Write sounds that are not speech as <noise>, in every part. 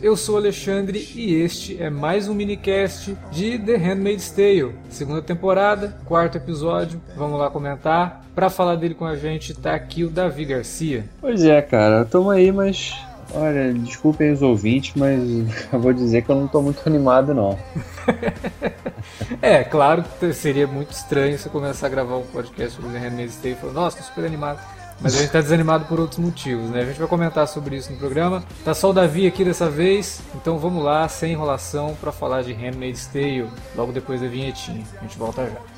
Eu sou Alexandre e este é mais um minicast de The Handmaid's Tale, segunda temporada, quarto episódio. Vamos lá comentar. Para falar dele com a gente tá aqui o Davi Garcia. Pois é, cara, tamo aí, mas olha, desculpem os ouvintes, mas <laughs> eu vou dizer que eu não tô muito animado não. <laughs> é, claro que seria muito estranho você começar a gravar um podcast sobre The Handmaid's Tale e falar, nossa, tô super animado. Mas a gente tá desanimado por outros motivos, né? A gente vai comentar sobre isso no programa. Tá só o Davi aqui dessa vez, então vamos lá, sem enrolação, para falar de Handmaid's Tale, logo depois da vinhetinha. A gente volta já.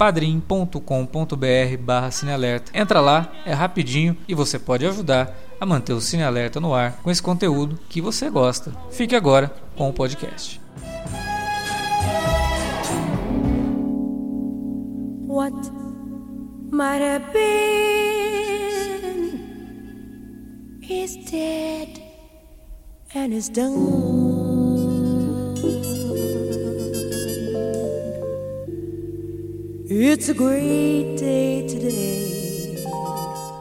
padrim.com.br barra cinealerta. Entra lá, é rapidinho e você pode ajudar a manter o Cine Alerta no ar com esse conteúdo que você gosta. Fique agora com o podcast. What might have been is dead and is done.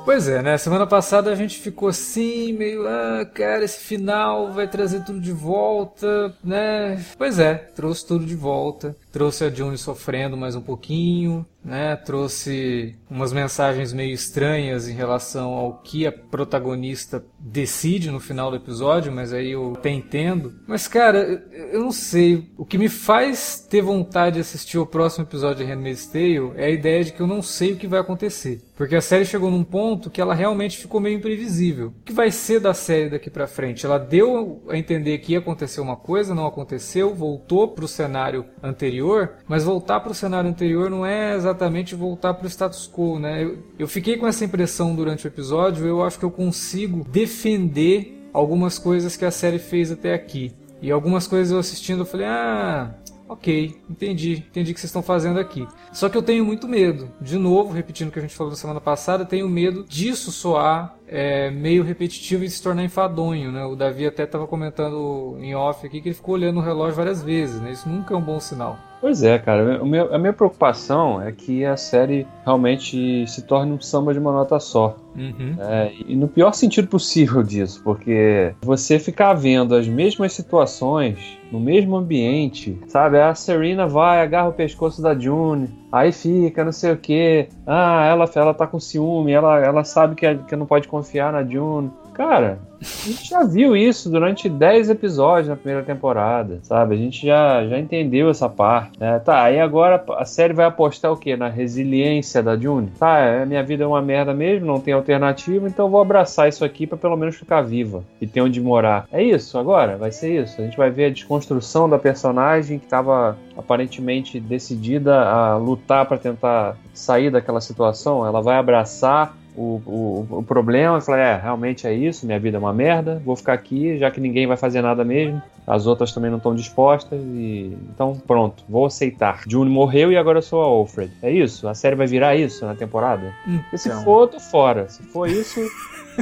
Pois é, né? Semana passada a gente ficou assim, meio, ah, cara, esse final vai trazer tudo de volta, né? Pois é, trouxe tudo de volta. Trouxe a June sofrendo mais um pouquinho, né? Trouxe umas mensagens meio estranhas em relação ao que a protagonista decide no final do episódio, mas aí eu até entendo. Mas cara, eu não sei. O que me faz ter vontade de assistir o próximo episódio de Handmaid's Tale é a ideia de que eu não sei o que vai acontecer. Porque a série chegou num ponto que ela realmente ficou meio imprevisível. O que vai ser da série daqui para frente? Ela deu a entender que ia acontecer uma coisa, não aconteceu, voltou pro cenário anterior, mas voltar pro cenário anterior não é exatamente voltar pro status quo, né? Eu, eu fiquei com essa impressão durante o episódio, eu acho que eu consigo defender algumas coisas que a série fez até aqui. E algumas coisas eu assistindo eu falei, ah, ok, entendi, entendi o que vocês estão fazendo aqui. Só que eu tenho muito medo, de novo, repetindo o que a gente falou na semana passada, tenho medo disso soar é, meio repetitivo e se tornar enfadonho, né? O Davi até estava comentando em off aqui que ele ficou olhando o relógio várias vezes, né? Isso nunca é um bom sinal. Pois é, cara. a minha preocupação é que a série realmente se torne um samba de uma nota só. Uhum. É, e no pior sentido possível disso, porque você ficar vendo as mesmas situações no mesmo ambiente, sabe? A Serena vai, agarra o pescoço da June, aí fica, não sei o que. Ah, ela, ela tá com ciúme, ela, ela sabe que, que não pode confiar na June. Cara, a gente já viu isso durante 10 episódios na primeira temporada, sabe? A gente já, já entendeu essa parte. Né? Tá, aí agora a série vai apostar o quê? Na resiliência da June? Tá, minha vida é uma merda mesmo, não tem alternativa, então vou abraçar isso aqui para pelo menos ficar viva e ter onde morar. É isso agora? Vai ser isso. A gente vai ver a desconstrução da personagem que estava aparentemente decidida a lutar para tentar sair daquela situação. Ela vai abraçar o, o, o problema e falar: é, realmente é isso, minha vida é uma merda, vou ficar aqui, já que ninguém vai fazer nada mesmo, as outras também não estão dispostas, e então pronto, vou aceitar. June morreu e agora eu sou a Alfred. É isso? A série vai virar isso na temporada? Então. E se for, eu tô fora. Se for isso.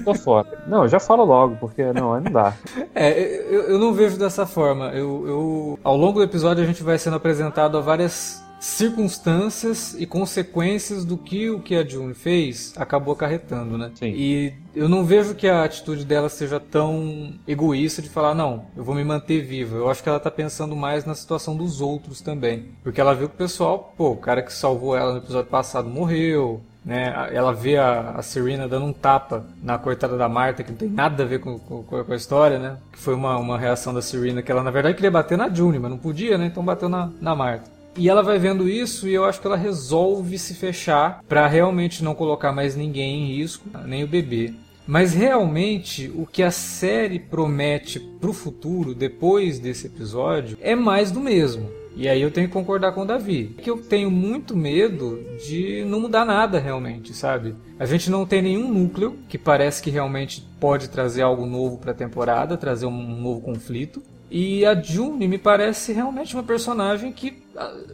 tô fora. <laughs> Não, já falo logo, porque não, não dá. É, eu, eu não vejo dessa forma. Eu, eu, ao longo do episódio a gente vai sendo apresentado a várias circunstâncias e consequências do que o que a June fez acabou acarretando, né? Sim. E eu não vejo que a atitude dela seja tão egoísta de falar, não, eu vou me manter viva. Eu acho que ela tá pensando mais na situação dos outros também. Porque ela viu que o pessoal, pô, o cara que salvou ela no episódio passado morreu, né? Ela vê a, a Serena dando um tapa na coitada da Marta, que não tem nada a ver com, com, com, a história, né? Que foi uma, uma reação da Serena, que ela na verdade queria bater na June, mas não podia, né? Então bateu na, na Marta. E ela vai vendo isso e eu acho que ela resolve se fechar para realmente não colocar mais ninguém em risco, nem o bebê. Mas realmente o que a série promete pro futuro, depois desse episódio, é mais do mesmo. E aí eu tenho que concordar com o Davi. Que eu tenho muito medo de não mudar nada realmente, sabe? A gente não tem nenhum núcleo que parece que realmente pode trazer algo novo para a temporada, trazer um novo conflito. E a June me parece realmente uma personagem que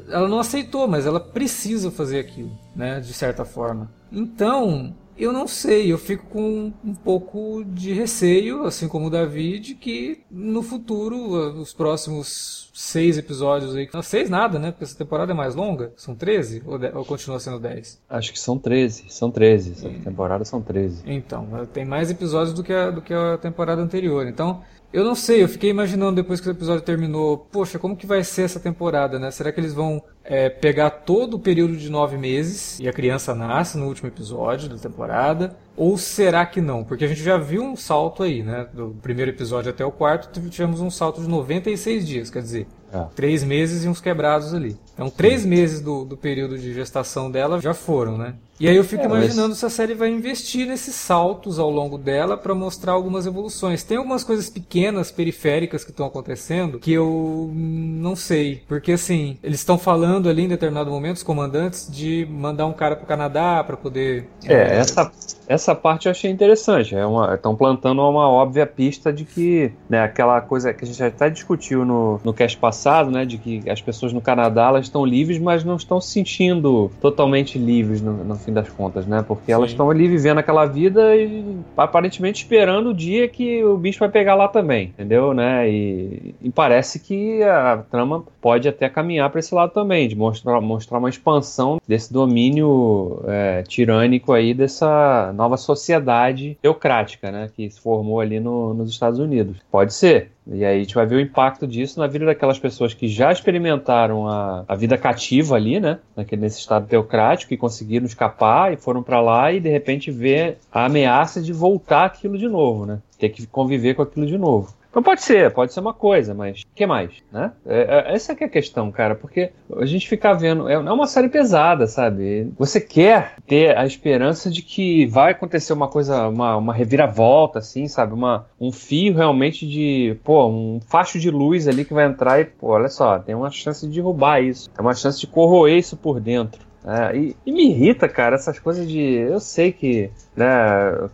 ela não aceitou, mas ela precisa fazer aquilo, né, de certa forma. Então, eu não sei, eu fico com um pouco de receio, assim como o David, que no futuro, os próximos seis episódios aí. Não, seis nada, né? Porque essa temporada é mais longa. São 13 ou, de, ou continua sendo 10? Acho que são 13. São 13. Essa e... temporada são 13. Então, tem mais episódios do que a, do que a temporada anterior. Então, eu não sei, eu fiquei imaginando depois que o episódio terminou, poxa, como que vai ser essa temporada, né? Será que eles vão é, pegar todo o período de nove meses e a criança nasce no último episódio da temporada? Ou será que não? Porque a gente já viu um salto aí, né? Do primeiro episódio até o quarto, tivemos um salto de 96 dias, quer dizer, é. três meses e uns quebrados ali. Então, três meses do, do período de gestação dela já foram, né? E aí eu fico é, imaginando mas... se a série vai investir nesses saltos ao longo dela para mostrar algumas evoluções. Tem algumas coisas pequenas, periféricas que estão acontecendo que eu não sei. Porque assim, eles estão falando ali em determinado momento, os comandantes, de mandar um cara pro Canadá para poder. É, é, essa, essa parte eu achei interessante. Estão é plantando uma óbvia pista de que né, aquela coisa que a gente até discutiu no, no cast passado, né? De que as pessoas no Canadá elas estão livres, mas não estão se sentindo totalmente livres no, no fim das contas, né? Porque Sim. elas estão ali vivendo aquela vida e aparentemente esperando o dia que o bicho vai pegar lá também, entendeu? Né? E, e parece que a trama pode até caminhar para esse lado também, de mostrar, mostrar uma expansão desse domínio é, tirânico aí dessa nova sociedade teocrática, né? Que se formou ali no, nos Estados Unidos. Pode ser. E aí a gente vai ver o impacto disso na vida daquelas pessoas que já experimentaram a, a vida cativa ali, né? Naquele, nesse estado teocrático e conseguiram escapar e foram para lá e de repente ver a ameaça de voltar aquilo de novo, né? Ter que conviver com aquilo de novo. Então pode ser, pode ser uma coisa, mas o que mais, né? É, é, essa é a questão, cara, porque a gente fica vendo, é, é uma série pesada, sabe? Você quer ter a esperança de que vai acontecer uma coisa, uma, uma reviravolta, assim, sabe? Uma, um fio realmente de, pô, um facho de luz ali que vai entrar e, pô, olha só, tem uma chance de derrubar isso, tem uma chance de corroer isso por dentro. É, e, e, me irrita, cara, essas coisas de. Eu sei que né,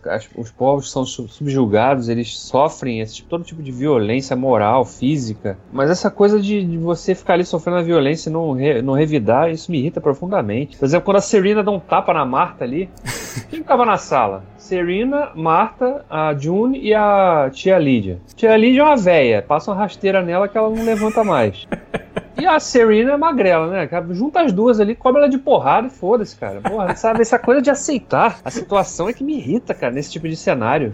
as, os povos são subjugados, eles sofrem esse, tipo, todo tipo de violência moral, física, mas essa coisa de, de você ficar ali sofrendo a violência e não, re, não revidar, isso me irrita profundamente. Por exemplo, quando a Serena dá um tapa na Marta ali, <laughs> quem tava na sala? Serena, Marta, a June e a tia Lídia. Tia Lídia é uma véia, passa uma rasteira nela que ela não levanta mais. <laughs> E a Serena é magrela, né? Junta as duas ali, cobre ela de porrada e foda-se, cara. Porra, sabe? Essa coisa de aceitar a situação é que me irrita, cara, nesse tipo de cenário.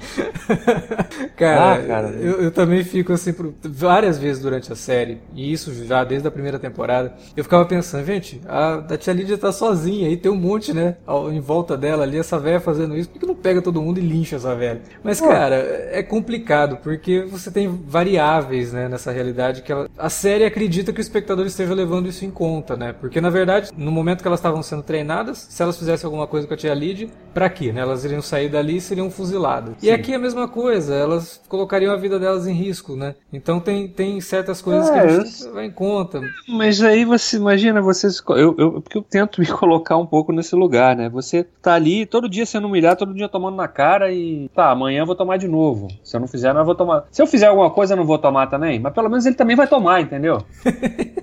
<laughs> cara, ah, cara eu, eu, também fico assim, por, várias vezes durante a série, e isso já desde a primeira temporada, eu ficava pensando, gente, a, a tia Lídia tá sozinha aí, tem um monte, né, em volta dela ali, essa velha fazendo isso, por que não pega todo mundo e lincha essa velha? Mas, Pô. cara, é complicado, porque você tem variáveis, né, nessa realidade que ela, a série acredita que o espectador espectador esteja levando isso em conta, né? Porque na verdade, no momento que elas estavam sendo treinadas, se elas fizessem alguma coisa com a tia Lid, para quê? Né? Elas iriam sair dali e seriam fuziladas. Sim. E aqui é a mesma coisa, elas colocariam a vida delas em risco, né? Então tem, tem certas coisas é, que a gente eu... vai em conta. Mas aí você imagina, você eu, eu porque eu tento <laughs> me colocar um pouco nesse lugar, né? Você tá ali todo dia sendo humilhado, todo dia tomando na cara e tá, amanhã eu vou tomar de novo. Se eu não fizer, não eu vou tomar. Se eu fizer alguma coisa, eu não vou tomar também, mas pelo menos ele também vai tomar, entendeu? <laughs>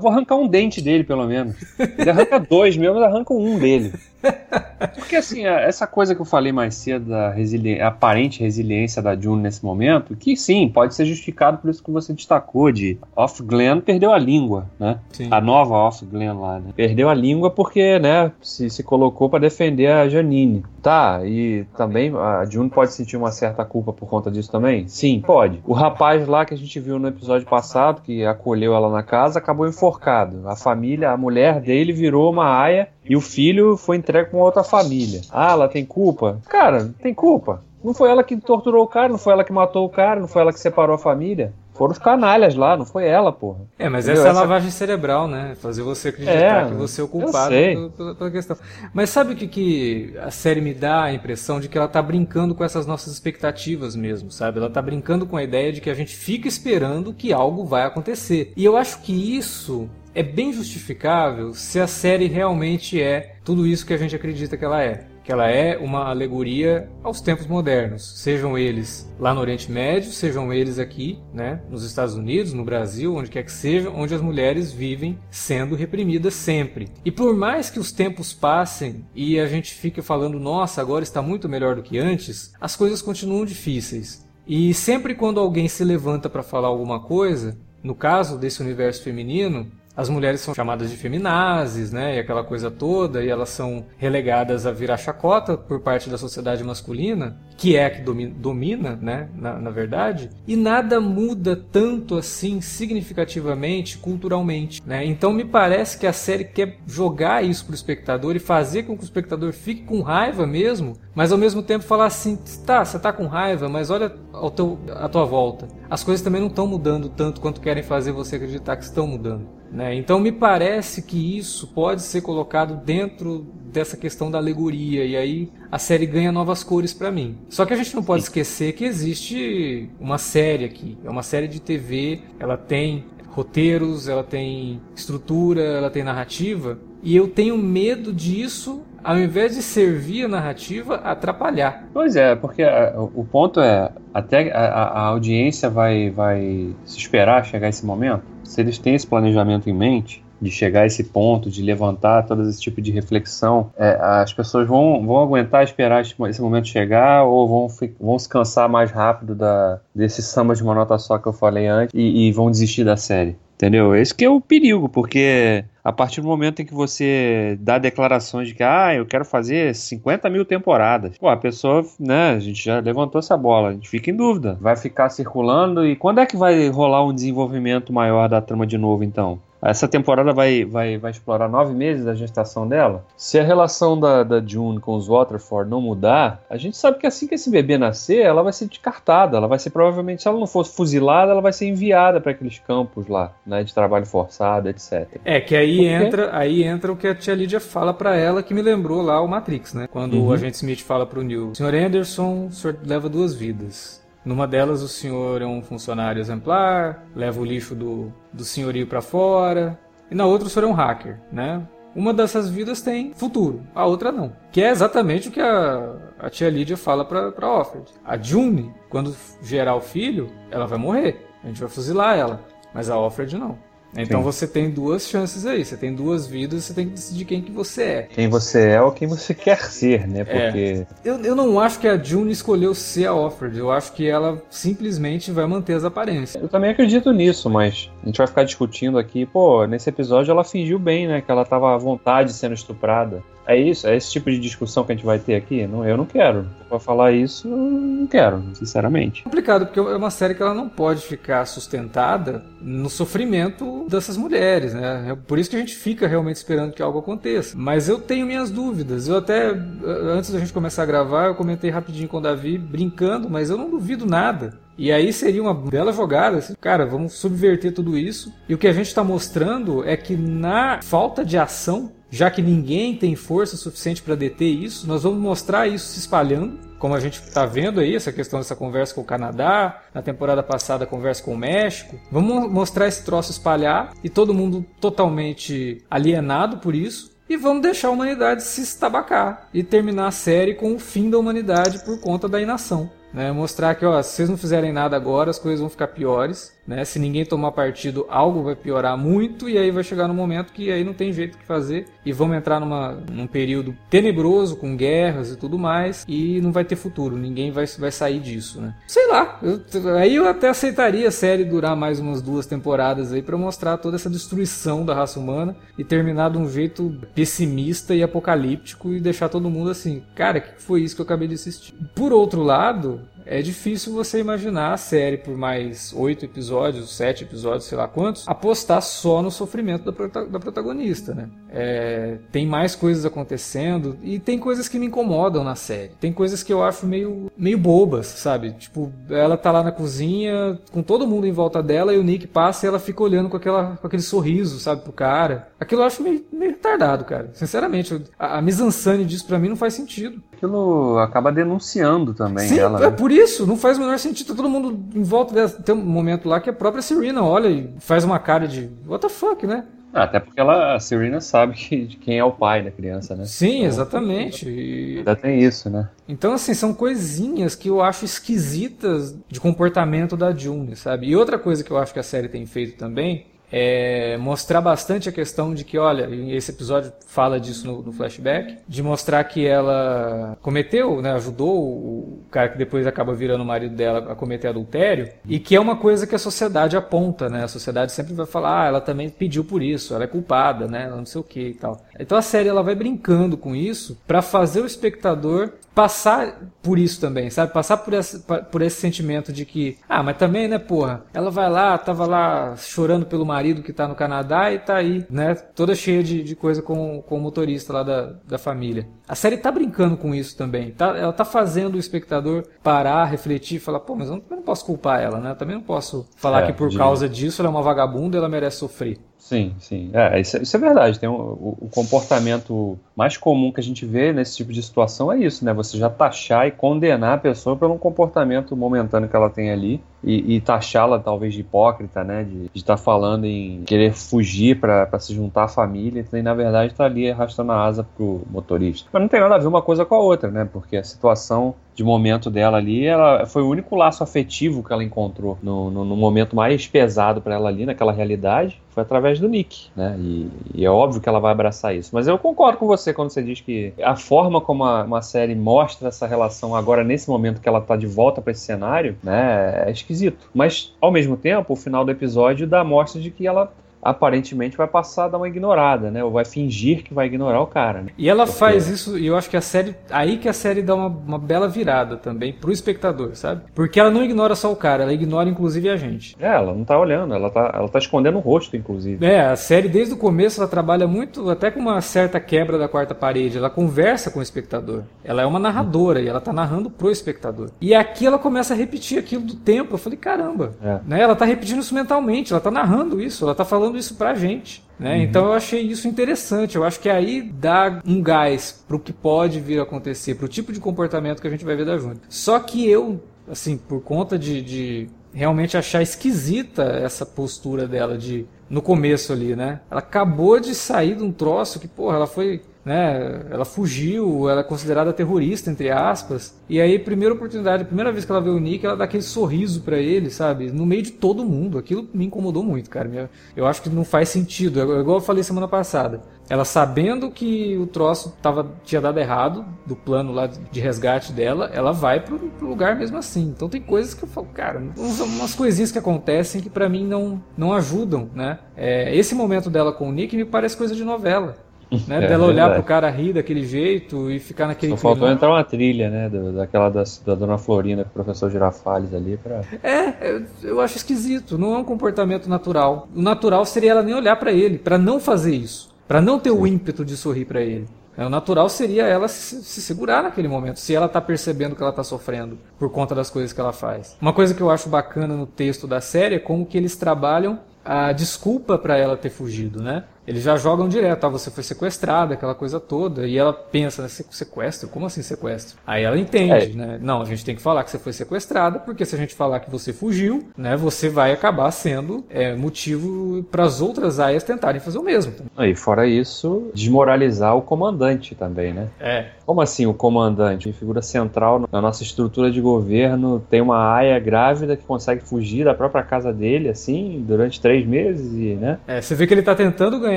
Vou arrancar um dente dele, pelo menos. Ele arranca dois meu, mas arranca um dele. <laughs> Porque assim, essa coisa que eu falei mais cedo da resili aparente resiliência da June nesse momento, que sim, pode ser justificado por isso que você destacou, de Off Glen perdeu a língua, né? Sim. A nova Off Glen lá, né? Perdeu a língua porque, né, se, se colocou para defender a Janine. Tá, e também a June pode sentir uma certa culpa por conta disso também? Sim, pode. O rapaz lá que a gente viu no episódio passado, que acolheu ela na casa, acabou enforcado. A família, a mulher dele virou uma aia e o filho foi entregue com outra família. Ah, ela tem culpa? Cara, tem culpa. Não foi ela que torturou o cara, não foi ela que matou o cara, não foi ela que separou a família. Foram os canalhas lá, não foi ela, porra. É, mas Entendeu? essa é a lavagem cerebral, né? Fazer você acreditar é, que você é o culpado pela, pela, questão. Mas sabe o que, que a série me dá a impressão de que ela tá brincando com essas nossas expectativas mesmo, sabe? Ela tá brincando com a ideia de que a gente fica esperando que algo vai acontecer. E eu acho que isso é bem justificável se a série realmente é tudo isso que a gente acredita que ela é que ela é uma alegoria aos tempos modernos, sejam eles lá no Oriente Médio, sejam eles aqui, né, nos Estados Unidos, no Brasil, onde quer que seja, onde as mulheres vivem sendo reprimidas sempre. E por mais que os tempos passem e a gente fique falando, nossa, agora está muito melhor do que antes, as coisas continuam difíceis. E sempre quando alguém se levanta para falar alguma coisa, no caso desse universo feminino, as mulheres são chamadas de feminazes, né, e aquela coisa toda, e elas são relegadas a virar chacota por parte da sociedade masculina, que é a que domina, né, na, na, verdade, e nada muda tanto assim significativamente culturalmente, né? Então me parece que a série quer jogar isso pro espectador e fazer com que o espectador fique com raiva mesmo, mas ao mesmo tempo falar assim, tá, você tá com raiva, mas olha ao teu, à tua volta. As coisas também não estão mudando tanto quanto querem fazer você acreditar que estão mudando. Né? Então me parece que isso pode ser colocado dentro dessa questão da alegoria e aí a série ganha novas cores para mim. Só que a gente não pode esquecer que existe uma série aqui, é uma série de TV, ela tem roteiros, ela tem estrutura, ela tem narrativa e eu tenho medo disso ao invés de servir a narrativa, atrapalhar. Pois é, porque a, o ponto é, até a, a, audiência vai, vai se esperar chegar esse momento, se eles têm esse planejamento em mente, de chegar a esse ponto, de levantar todo esse tipo de reflexão, é, as pessoas vão, vão aguentar esperar esse momento chegar ou vão, vão se cansar mais rápido da, desse samba de uma nota só que eu falei antes e, e vão desistir da série. Entendeu? Esse que é o perigo, porque a partir do momento em que você dá declarações de que, ah, eu quero fazer 50 mil temporadas, pô, a pessoa, né, a gente já levantou essa bola, a gente fica em dúvida. Vai ficar circulando e quando é que vai rolar um desenvolvimento maior da trama de novo, então? Essa temporada vai, vai, vai explorar nove meses da gestação dela. Se a relação da, da June com os Waterford não mudar, a gente sabe que assim que esse bebê nascer, ela vai ser descartada. Ela vai ser provavelmente, se ela não fosse fuzilada, ela vai ser enviada para aqueles campos lá, né, de trabalho forçado, etc. É que aí entra, aí entra o que a tia Lídia fala para ela, que me lembrou lá o Matrix, né? Quando uhum. o agente Smith fala pro Neil, Sr. Anderson, o senhor leva duas vidas. Numa delas, o senhor é um funcionário exemplar, leva o lixo do, do senhorio para fora. E na outra, o senhor é um hacker, né? Uma dessas vidas tem futuro, a outra não. Que é exatamente o que a, a tia Lídia fala pra, pra Offred. A June, quando gerar o filho, ela vai morrer. A gente vai fuzilar ela. Mas a Offred não. Então Sim. você tem duas chances aí, você tem duas vidas, você tem que decidir quem que você é. Quem você é ou quem você quer ser, né? É. Porque. É. Eu, eu não acho que a June escolheu ser a Offred, eu acho que ela simplesmente vai manter as aparências. Eu também acredito nisso, mas a gente vai ficar discutindo aqui, pô, nesse episódio ela fingiu bem, né? Que ela tava à vontade sendo estuprada. É isso, é esse tipo de discussão que a gente vai ter aqui? Não, eu não quero. Pra falar isso, eu não quero, sinceramente. É complicado, porque é uma série que ela não pode ficar sustentada no sofrimento dessas mulheres, né? É por isso que a gente fica realmente esperando que algo aconteça. Mas eu tenho minhas dúvidas. Eu até, antes da gente começar a gravar, eu comentei rapidinho com o Davi, brincando, mas eu não duvido nada. E aí seria uma bela jogada, assim, cara, vamos subverter tudo isso. E o que a gente está mostrando é que na falta de ação já que ninguém tem força suficiente para deter isso, nós vamos mostrar isso se espalhando, como a gente está vendo aí, essa questão dessa conversa com o Canadá, na temporada passada a conversa com o México. Vamos mostrar esse troço espalhar e todo mundo totalmente alienado por isso. E vamos deixar a humanidade se estabacar e terminar a série com o fim da humanidade por conta da inação. Né? Mostrar que, ó, se vocês não fizerem nada agora, as coisas vão ficar piores. Né? Se ninguém tomar partido, algo vai piorar muito e aí vai chegar no momento que aí não tem jeito que fazer e vamos entrar numa, num período tenebroso com guerras e tudo mais e não vai ter futuro, ninguém vai, vai sair disso, né? Sei lá, eu, aí eu até aceitaria a série durar mais umas duas temporadas aí para mostrar toda essa destruição da raça humana e terminar de um jeito pessimista e apocalíptico e deixar todo mundo assim, cara, que foi isso que eu acabei de assistir. Por outro lado, É difícil você imaginar a série por mais oito episódios, sete episódios, sei lá quantos, apostar só no sofrimento da, prota da protagonista, né? É, tem mais coisas acontecendo e tem coisas que me incomodam na série. Tem coisas que eu acho meio, meio bobas, sabe? Tipo, ela tá lá na cozinha com todo mundo em volta dela e o Nick passa e ela fica olhando com, aquela, com aquele sorriso, sabe, pro cara. Aquilo eu acho meio, meio retardado, cara. Sinceramente, a, a mise-en-scène disso pra mim não faz sentido. Aquilo acaba denunciando também Sim, ela. É né? por isso, não faz o menor sentido. Todo mundo em volta. Tem um momento lá que a própria Serena olha e faz uma cara de what the fuck, né? Ah, até porque ela, a Serena sabe que, de quem é o pai da criança, né? Sim, então, exatamente. E... Ainda tem isso, né? Então, assim, são coisinhas que eu acho esquisitas de comportamento da June, sabe? E outra coisa que eu acho que a série tem feito também é mostrar bastante a questão de que, olha, esse episódio fala disso no, no, flashback, de mostrar que ela cometeu, né, ajudou o cara que depois acaba virando o marido dela a cometer adultério, e que é uma coisa que a sociedade aponta, né? A sociedade sempre vai falar, ah, ela também pediu por isso, ela é culpada, né? Ela não sei o que e tal. Então a série ela vai brincando com isso para fazer o espectador passar por isso também, sabe? Passar por esse, por esse sentimento de que, ah, mas também, né, porra, ela vai lá, tava lá chorando pelo marido que tá no Canadá e tá aí, né, toda cheia de, de coisa com, com o motorista lá da, da família. A série tá brincando com isso também, tá? Ela tá fazendo o espectador parar, refletir, falar, pô, mas eu não, eu não posso culpar ela, né? Eu também não posso falar é, que por de... causa disso ela é uma vagabunda e ela merece sofrer. Sim, sim. É, isso, é, isso é verdade. Tem um, o, o, comportamento mais comum que a gente vê nesse tipo de situação é isso, né? Você já taxar e condenar a pessoa pelo comportamento momentâneo que ela tem ali e, e taxá-la talvez de hipócrita, né? De estar tá falando em querer fugir para se juntar à família e na verdade está ali arrastando a asa pro motorista. Mas não tem nada a ver uma coisa com a outra, né? Porque a situação de momento dela ali, ela foi o único laço afetivo que ela encontrou no, no, no momento mais pesado para ela ali, naquela realidade, foi através do Nick, né? E, e, é óbvio que ela vai abraçar isso. Mas eu concordo com você quando você diz que a forma como a, uma série mostra essa relação agora, nesse momento que ela tá de volta para esse cenário, né? É esquisito. Mas, ao mesmo tempo, o final do episódio dá a mostra de que ela aparentemente vai passar a dar uma ignorada, né? Ou vai fingir que vai ignorar o cara. Né? E ela Porque... faz isso, e eu acho que a série. Aí que a série dá uma, uma bela virada também pro espectador, sabe? Porque ela não ignora só o cara, ela ignora inclusive a gente. É, ela não tá olhando, ela tá, ela tá escondendo o rosto, inclusive. É, a série desde o começo ela trabalha muito, até com uma certa quebra da quarta parede. Ela conversa com o espectador. Ela é uma narradora e ela tá narrando pro espectador. E aqui ela começa a repetir aquilo do tempo. Eu falei, caramba. É. Né? Ela tá repetindo isso mentalmente, ela tá narrando isso, ela tá falando isso pra gente. Né? Uhum. Então eu achei isso interessante. Eu acho que aí dá um gás pro que pode vir a acontecer, pro tipo de comportamento que a gente vai ver da Junta. Só que eu, assim, por conta de, de realmente achar esquisita essa postura dela de no começo ali, né? Ela acabou de sair de um troço que, porra, ela foi né? Ela fugiu, ela é considerada terrorista, entre aspas. E aí, primeira oportunidade, primeira vez que ela vê o Nick, ela dá aquele sorriso para ele, sabe? No meio de todo mundo. Aquilo me incomodou muito, cara. Eu acho que não faz sentido. É igual eu falei semana passada. Ela sabendo que o troço tava, tinha dado errado, do plano lá de resgate dela, ela vai pro, pro lugar mesmo assim. Então tem coisas que eu falo, cara, umas coisinhas que acontecem que para mim não, não ajudam, né? É, esse momento dela com o Nick me parece coisa de novela. <laughs> Né? É, dela olhar pro cara rir daquele jeito e ficar naquele. Só faltou entrar uma trilha, né? daquela da, da Dona Florinda com o professor Girafales ali. Pra... É, eu acho esquisito. Não é um comportamento natural. O natural seria ela nem olhar para ele, para não fazer isso. para não ter Sim. o ímpeto de sorrir para ele. É, o natural seria ela se, se, segurar naquele momento, se ela está percebendo que ela está sofrendo por conta das coisas que ela faz. Uma coisa que eu acho bacana no texto da série é como que eles trabalham a desculpa para ela ter fugido, né? Eles já jogam direto, ah, você foi sequestrada, aquela coisa toda. E ela pensa, né, sequestro? Como assim sequestro? Aí ela entende, é. né? Não, a gente tem que falar que você foi sequestrada, porque se a gente falar que você fugiu, né, você vai acabar sendo é, motivo para as outras aias tentarem fazer o mesmo. E fora isso, desmoralizar o comandante também, né? É. Como assim o comandante? Figura central na nossa estrutura de governo, tem uma aia grávida que consegue fugir da própria casa dele, assim, durante três meses, e, né? É, você vê que ele tá tentando ganhar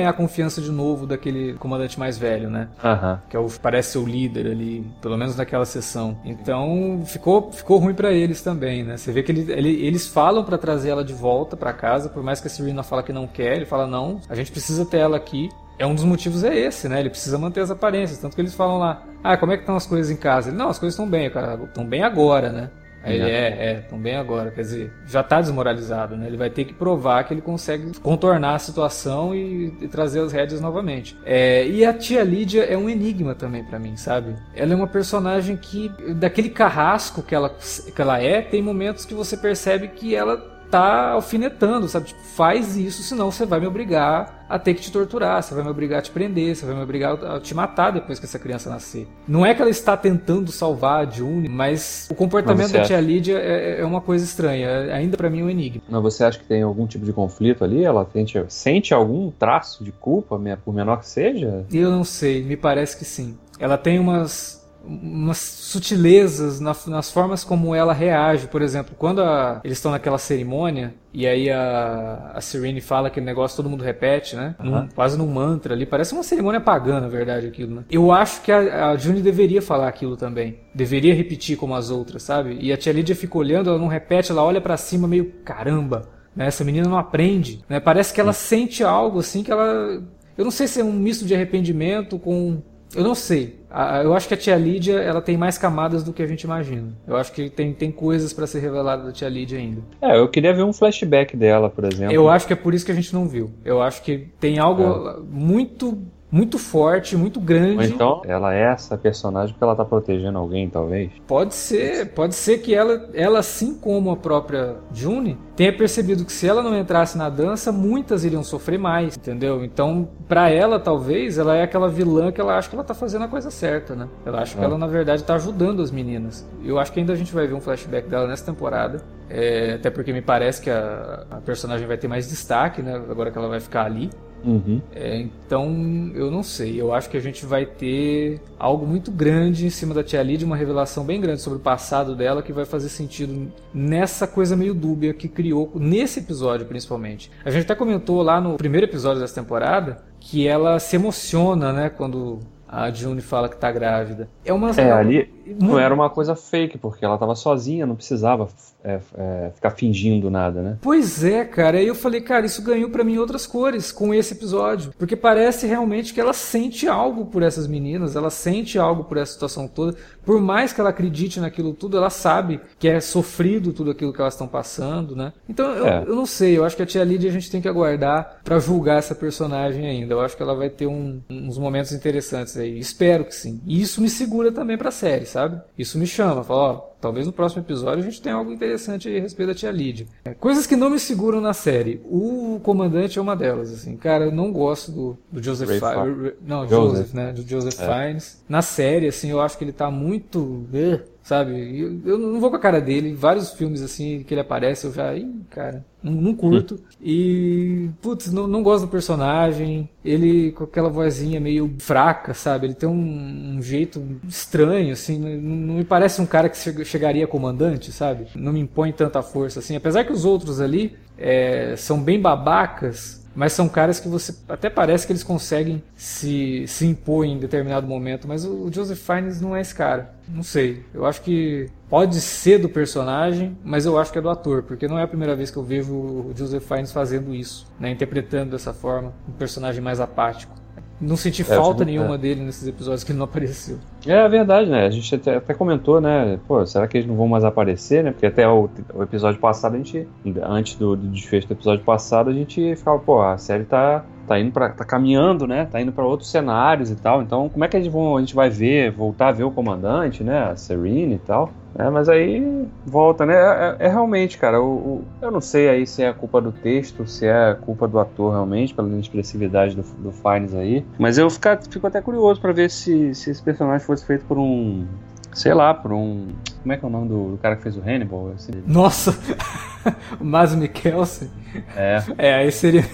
ganhar a confiança de novo daquele comandante mais velho, né? Uhum. Que é o, parece ser o líder ali, pelo menos naquela sessão. Então ficou, ficou ruim para eles também, né? Você vê que ele, ele, eles falam para trazer ela de volta para casa, por mais que a Serena fala que não quer, ele fala não, a gente precisa ter ela aqui. É um dos motivos é esse, né? Ele precisa manter as aparências, tanto que eles falam lá, ah, como é que estão as coisas em casa? Ele, não, as coisas estão bem, cara, estão bem agora, né? Ele é, é, também agora. Quer dizer, já tá desmoralizado, né? Ele vai ter que provar que ele consegue contornar a situação e, e trazer as rédeas novamente. É, e a tia Lídia é um enigma também para mim, sabe? Ela é uma personagem que, daquele carrasco que ela, que ela é, tem momentos que você percebe que ela tá alfinetando, sabe? Tipo, faz isso, senão você vai me obrigar a ter que te torturar, você vai me obrigar a te prender, você vai me obrigar a te matar depois que essa criança nascer. Não é que ela está tentando salvar a June, mas o comportamento da tia acha... Lídia é, é, uma coisa estranha, ainda para mim é um enigma. Mas você acha que tem algum tipo de conflito ali? Ela tente, sente algum traço de culpa, por menor que seja? Eu não sei, me parece que sim. Ela tem umas umas sutilezas na, nas formas como ela reage. Por exemplo, quando a, eles estão naquela cerimônia e aí a, a Serene fala aquele negócio, todo mundo repete, né? Uhum. Num, quase num mantra ali. Parece uma cerimônia pagã, na verdade, aquilo, né? Eu acho que a, a June deveria falar aquilo também. Deveria repetir como as outras, sabe? E a tia Lydia fica olhando, ela não repete, ela olha para cima meio, caramba, né? Essa menina não aprende, né? Parece que ela sente algo assim que ela... Eu não sei se é um misto de arrependimento com eu não sei. Eu acho que a tia Lídia ela tem mais camadas do que a gente imagina. Eu acho que tem, tem coisas para ser revelada da tia Lídia ainda. É, eu queria ver um flashback dela, por exemplo. Eu acho que é por isso que a gente não viu. Eu acho que tem algo é. muito muito forte, muito grande. Ou então, ela é essa personagem porque ela tá protegendo alguém, talvez? Pode ser, pode ser que ela, ela assim como a própria June, tenha percebido que se ela não entrasse na dança, muitas iriam sofrer mais, entendeu? Então, para ela, talvez, ela é aquela vilã que ela acha que ela tá fazendo a coisa certa, né? Ela acha é. que ela, na verdade, tá ajudando as meninas. Eu acho que ainda a gente vai ver um flashback dela nessa temporada. É, até porque me parece que a, a personagem vai ter mais destaque, né? Agora que ela vai ficar ali. Uhum. É, então, eu não sei. Eu acho que a gente vai ter algo muito grande em cima da Tia Lid, uma revelação bem grande sobre o passado dela que vai fazer sentido nessa coisa meio dúbia que criou nesse episódio, principalmente. A gente até comentou lá no primeiro episódio dessa temporada que ela se emociona, né, quando a June fala que tá grávida. É uma. É, ali não era uma coisa fake, porque ela tava sozinha, não precisava é, é, ficar fingindo nada, né? Pois é, cara. Aí eu falei, cara, isso ganhou para mim outras cores com esse episódio. Porque parece realmente que ela sente algo por essas meninas, ela sente algo por essa situação toda. Por mais que ela acredite naquilo tudo, ela sabe que é sofrido tudo aquilo que elas estão passando, né? Então eu, é. eu não sei, eu acho que a tia Lídia a gente tem que aguardar para julgar essa personagem ainda. Eu acho que ela vai ter um, uns momentos interessantes aí. Espero que sim. E isso me segura também pra série, sabe? Isso me chama, fala, ó, talvez no próximo episódio a gente tenha algo interessante a respeito da tia Lídia. É, coisas que não me seguram na série. O comandante é uma delas, assim. Cara, eu não gosto do, do Joseph Fiennes. Não, Joseph, Joseph, né? Do Joseph é. Fiennes. Na série, assim, eu acho que ele tá muito. Uh, sabe? Eu, eu, não vou com a cara dele. Vários filmes assim que ele aparece, eu já. Ih, cara, não, não curto. Hum. <laughs> E, putz, não, não gosto do personagem. Ele com aquela vozinha meio fraca, sabe? Ele tem um, um jeito estranho, assim. Não, não, me parece um cara que chegaria comandante, sabe? Não me impõe tanta força assim. Apesar que os outros ali é, são bem babacas mas são caras que você até parece que eles conseguem se, se impor em determinado momento, mas o, o Joseph Fiennes não é esse cara. Não sei. Eu acho que pode ser do personagem, mas eu acho que é do ator, porque não é a primeira vez que eu vejo o Joseph Fiennes fazendo isso, né, interpretando dessa forma um personagem mais apático. Não senti é, falta nenhuma é. dele nesses episódios que ele não <laughs> apareceu. É verdade, né? A gente até, até, comentou, né? Pô, será que eles não vão mais aparecer, né? Porque até o, o episódio passado, a gente, antes do, do, desfecho do episódio passado, a gente ficava, pô, a série tá, tá indo para tá caminhando, né? Tá indo para outros cenários e tal. Então, como é que a gente, a gente vai ver, voltar a ver o comandante, né? A Serene e tal. É, mas aí volta, né? É, é, é realmente, cara, o, o, eu não sei aí se é culpa do texto, se é culpa do ator realmente, pela inexpressividade do, do Fines aí. Mas eu fico, fico até curioso para ver se, se esse personagem fosse feito por um. Sei lá, por um. Como é que é o nome do, do cara que fez o Hannibal? Esse... Nossa! <laughs> o Mas Mikkelsen. É. É, aí seria.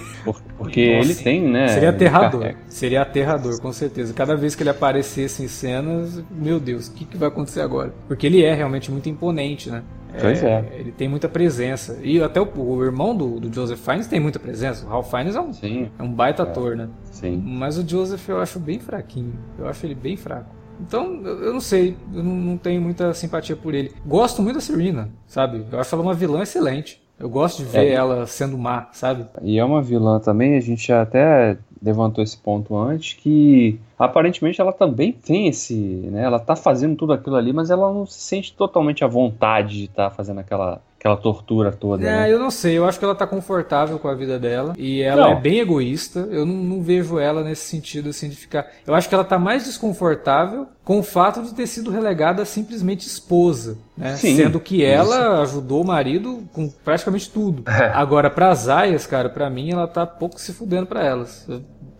porque Nossa, ele tem, né? Seria aterrador. Seria aterrador, com certeza. Cada vez que ele aparecesse em cenas, meu Deus, o que, que vai acontecer agora? Porque ele é realmente muito imponente, né? Pois é, é. Ele tem muita presença. E até o, o irmão do, do, Joseph Fiennes tem muita presença. O Ralph Fiennes é um, Sim. É um baita é. ator, né? Sim. Mas o Joseph eu acho bem fraquinho. Eu acho ele bem fraco. Então, eu não sei, eu não, tenho muita simpatia por ele. Gosto muito da Serena, sabe? Eu acho ela uma vilã excelente. Eu gosto de ver é. ela sendo má, sabe? E é uma vilã também, a gente até levantou esse ponto antes, que aparentemente ela também tem esse, né, ela tá fazendo tudo aquilo ali, mas ela não se sente totalmente à vontade de estar tá fazendo aquela aquela tortura toda. É, né? eu não sei, eu acho que ela tá confortável com a vida dela e ela não. é bem egoísta. Eu não, não, vejo ela nesse sentido assim de ficar. Eu acho que ela tá mais desconfortável com o fato de ter sido relegada a simplesmente esposa, né? Sim, Sendo que ela isso. ajudou o marido com praticamente tudo. É. Agora, para as aias, cara, para mim ela tá pouco se fudendo para elas.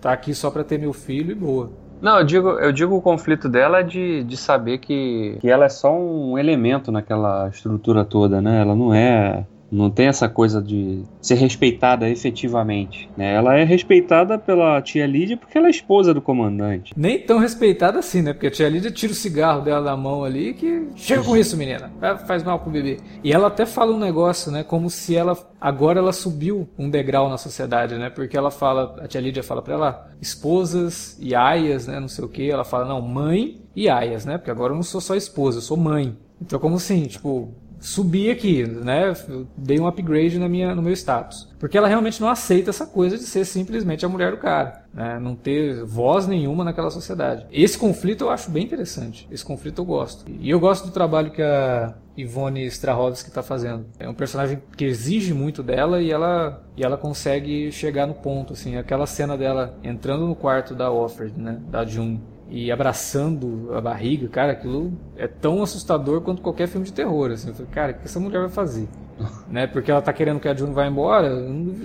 Tá aqui só para ter meu filho e boa. Não, eu digo, eu digo o conflito dela de, de saber que, que ela é só um elemento naquela estrutura toda, né? Ela não é não tem essa coisa de ser respeitada efetivamente. Né? Ela é respeitada pela tia Lídia porque ela é esposa do comandante. Nem tão respeitada assim, né? Porque a tia Lídia tira o cigarro dela da mão ali que chega com isso, menina. Faz mal pro bebê. E ela até fala um negócio, né? Como se ela agora ela subiu um degrau na sociedade, né? Porque ela fala, a tia Lídia fala para ela, esposas e aias, né? Não sei o que. Ela fala, não, mãe e aias, né? Porque agora eu não sou só esposa, eu sou mãe. Então, como assim, tipo, subir aqui, né? Eu dei um upgrade na minha, no meu status. Porque ela realmente não aceita essa coisa de ser simplesmente a mulher do cara, né? Não ter voz nenhuma naquela sociedade. Esse conflito eu acho bem interessante. Esse conflito eu gosto. E eu gosto do trabalho que a Ivone Strahovski está fazendo. É um personagem que exige muito dela e ela, e ela consegue chegar no ponto, assim. Aquela cena dela entrando no quarto da Offred, né? Da June e abraçando a barriga, cara, aquilo é tão assustador quanto qualquer filme de terror, assim. Eu falei, cara, o que essa mulher vai fazer? <laughs> né? Porque ela tá querendo que a June vá embora,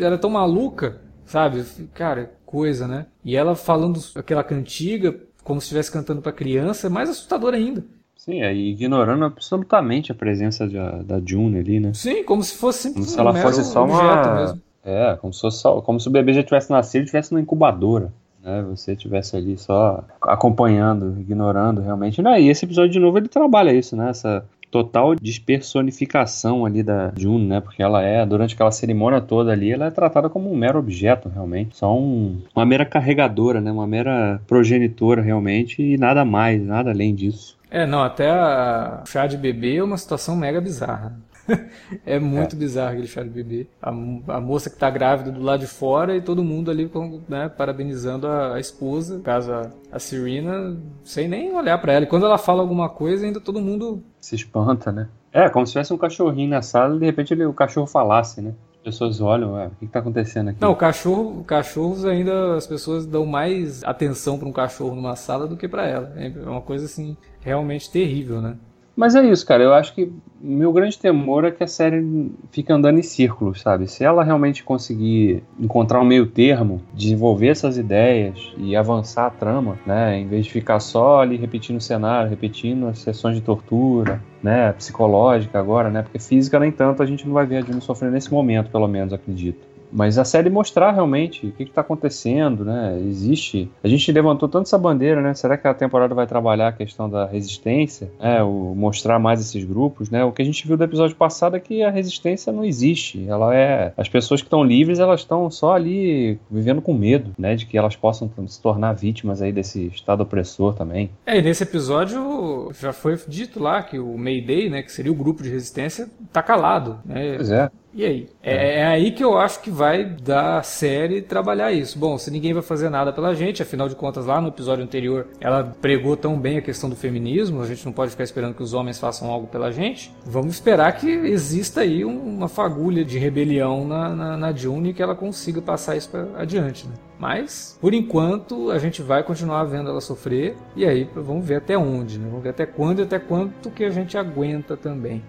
ela é tão maluca, sabe? Cara, coisa, né? E ela falando aquela cantiga, como se estivesse cantando para criança, é mais assustador ainda. Sim, aí ignorando absolutamente a presença da, da June ali, né? Sim, como se fosse como se ela fosse só uma mesmo. É, como se fosse só, como se o bebê já tivesse nascido e tivesse na incubadora né? Você tivesse ali só acompanhando, ignorando realmente. Né? E esse episódio de novo ele trabalha isso, né? Essa total despersonificação ali da June, né? Porque ela é, durante aquela cerimônia toda ali, ela é tratada como um mero objeto, realmente. Só um, uma mera carregadora, né? Uma mera progenitora, realmente, e nada mais, nada além disso. É, não, até a chá de bebê é uma situação mega bizarra. <laughs> é muito é. bizarro aquele chá de bebê. A, a, moça que tá grávida do lado de fora e todo mundo ali né, parabenizando a, a, esposa, no caso a, a Serena, sem nem olhar para ela. E quando ela fala alguma coisa, ainda todo mundo. Se espanta, né? É, como se tivesse um cachorrinho na sala e de repente ele, o cachorro falasse, né? As pessoas olham, ué, o que está acontecendo aqui? Não, o cachorro, cachorros ainda as pessoas dão mais atenção para um cachorro numa sala do que para ela. É uma coisa assim realmente terrível, né? Mas é isso, cara. Eu acho que meu grande temor é que a série fique andando em círculos, sabe? Se ela realmente conseguir encontrar um meio termo, desenvolver essas ideias e avançar a trama, né? Em vez de ficar só ali repetindo o cenário, repetindo as sessões de tortura, né? Psicológica agora, né? Porque física, nem tanto, a gente não vai ver a June sofrendo nesse momento, pelo menos, acredito mas a série mostrar realmente o que está acontecendo, né? Existe. A gente levantou tanto essa bandeira, né? Será que a temporada vai trabalhar a questão da resistência, né? O mostrar mais esses grupos, né? O que a gente viu do episódio passado é que a resistência não existe. Ela é. As pessoas que estão livres, elas estão só ali vivendo com medo, né? De que elas possam se tornar vítimas aí desse estado opressor também. É, e nesse episódio já foi dito lá que o Mayday, né? Que seria o grupo de resistência, tá calado, né? Pois é. E aí? É, é, aí que eu acho que vai dar série trabalhar isso. Bom, se ninguém vai fazer nada pela gente, afinal de contas, lá no episódio anterior, ela pregou tão bem a questão do feminismo, a gente não pode ficar esperando que os homens façam algo pela gente. Vamos esperar que exista aí uma fagulha de rebelião na, na, na June e que ela consiga passar isso pra adiante, né? Mas, por enquanto, a gente vai continuar vendo ela sofrer. E aí, vamos ver até onde, né? Vamos ver até quando e até quanto que a gente aguenta também.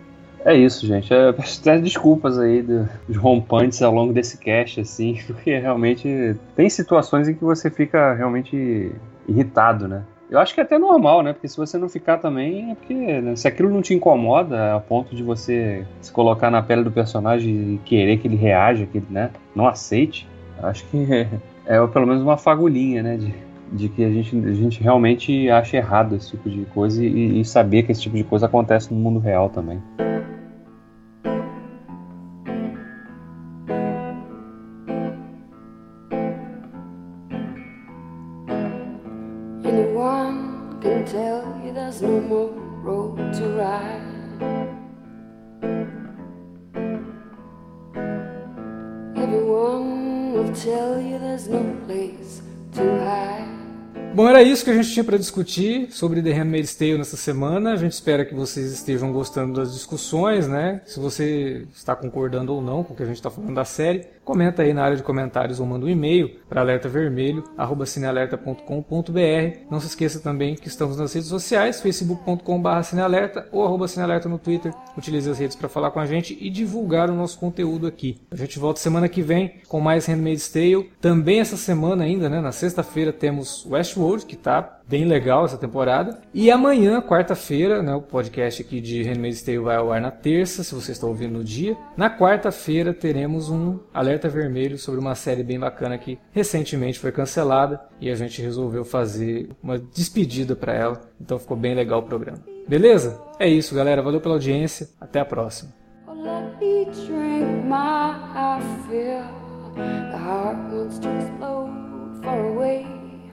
É isso, gente. É, <laughs> peço desculpas aí dos rompantes ao longo desse cast, assim, <laughs> porque realmente tem situações em que você fica realmente irritado, né? Eu acho que é até normal, né? Porque se você não ficar também, é porque né? se aquilo não te incomoda a ponto de você se colocar na pele do personagem e querer que ele reaja, que ele né, não aceite, acho que é, <laughs> é pelo menos uma fagulhinha, né? De, de que a gente, a gente realmente acha errado esse tipo de coisa e, e saber que esse tipo de coisa acontece no mundo real também. Era isso que a gente tinha para discutir sobre The Handmaid's Tale nessa semana. A gente espera que vocês estejam gostando das discussões, né? Se você está concordando ou não com o que a gente está falando da série, comenta aí na área de comentários ou manda um e-mail para alertavermelho@cinealerta.com.br. Não se esqueça também que estamos nas redes sociais, facebook.com/cinealerta ou arroba cinealerta no Twitter. Utilize as redes para falar com a gente e divulgar o nosso conteúdo aqui. A gente volta semana que vem com mais Handmaid's Tale. Também essa semana ainda, né, na sexta-feira temos Westworld que tá bem legal essa temporada. E amanhã, quarta-feira, né, o podcast aqui de Handmaid's Tale vai ao ar na terça, se você está ouvindo no dia. Na quarta-feira teremos um alerta vermelho sobre uma série bem bacana que recentemente foi cancelada e a gente resolveu fazer uma despedida para ela. Então ficou bem legal o programa. Beleza? É isso, galera. Valeu pela audiência. Até a próxima.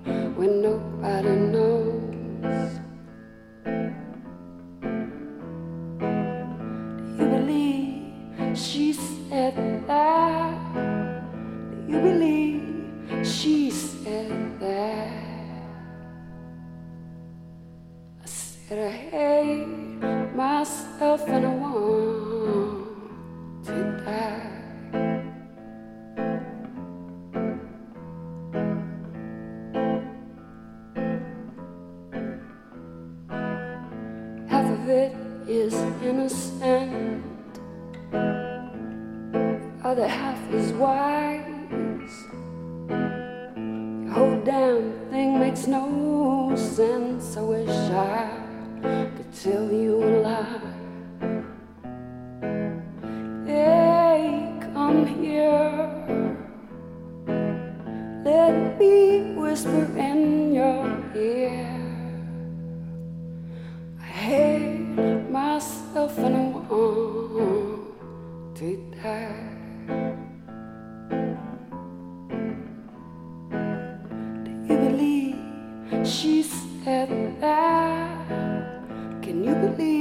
When nobody knows. Do you believe she said that? Do you believe she said that? I said I you believe? She said that. Can you believe?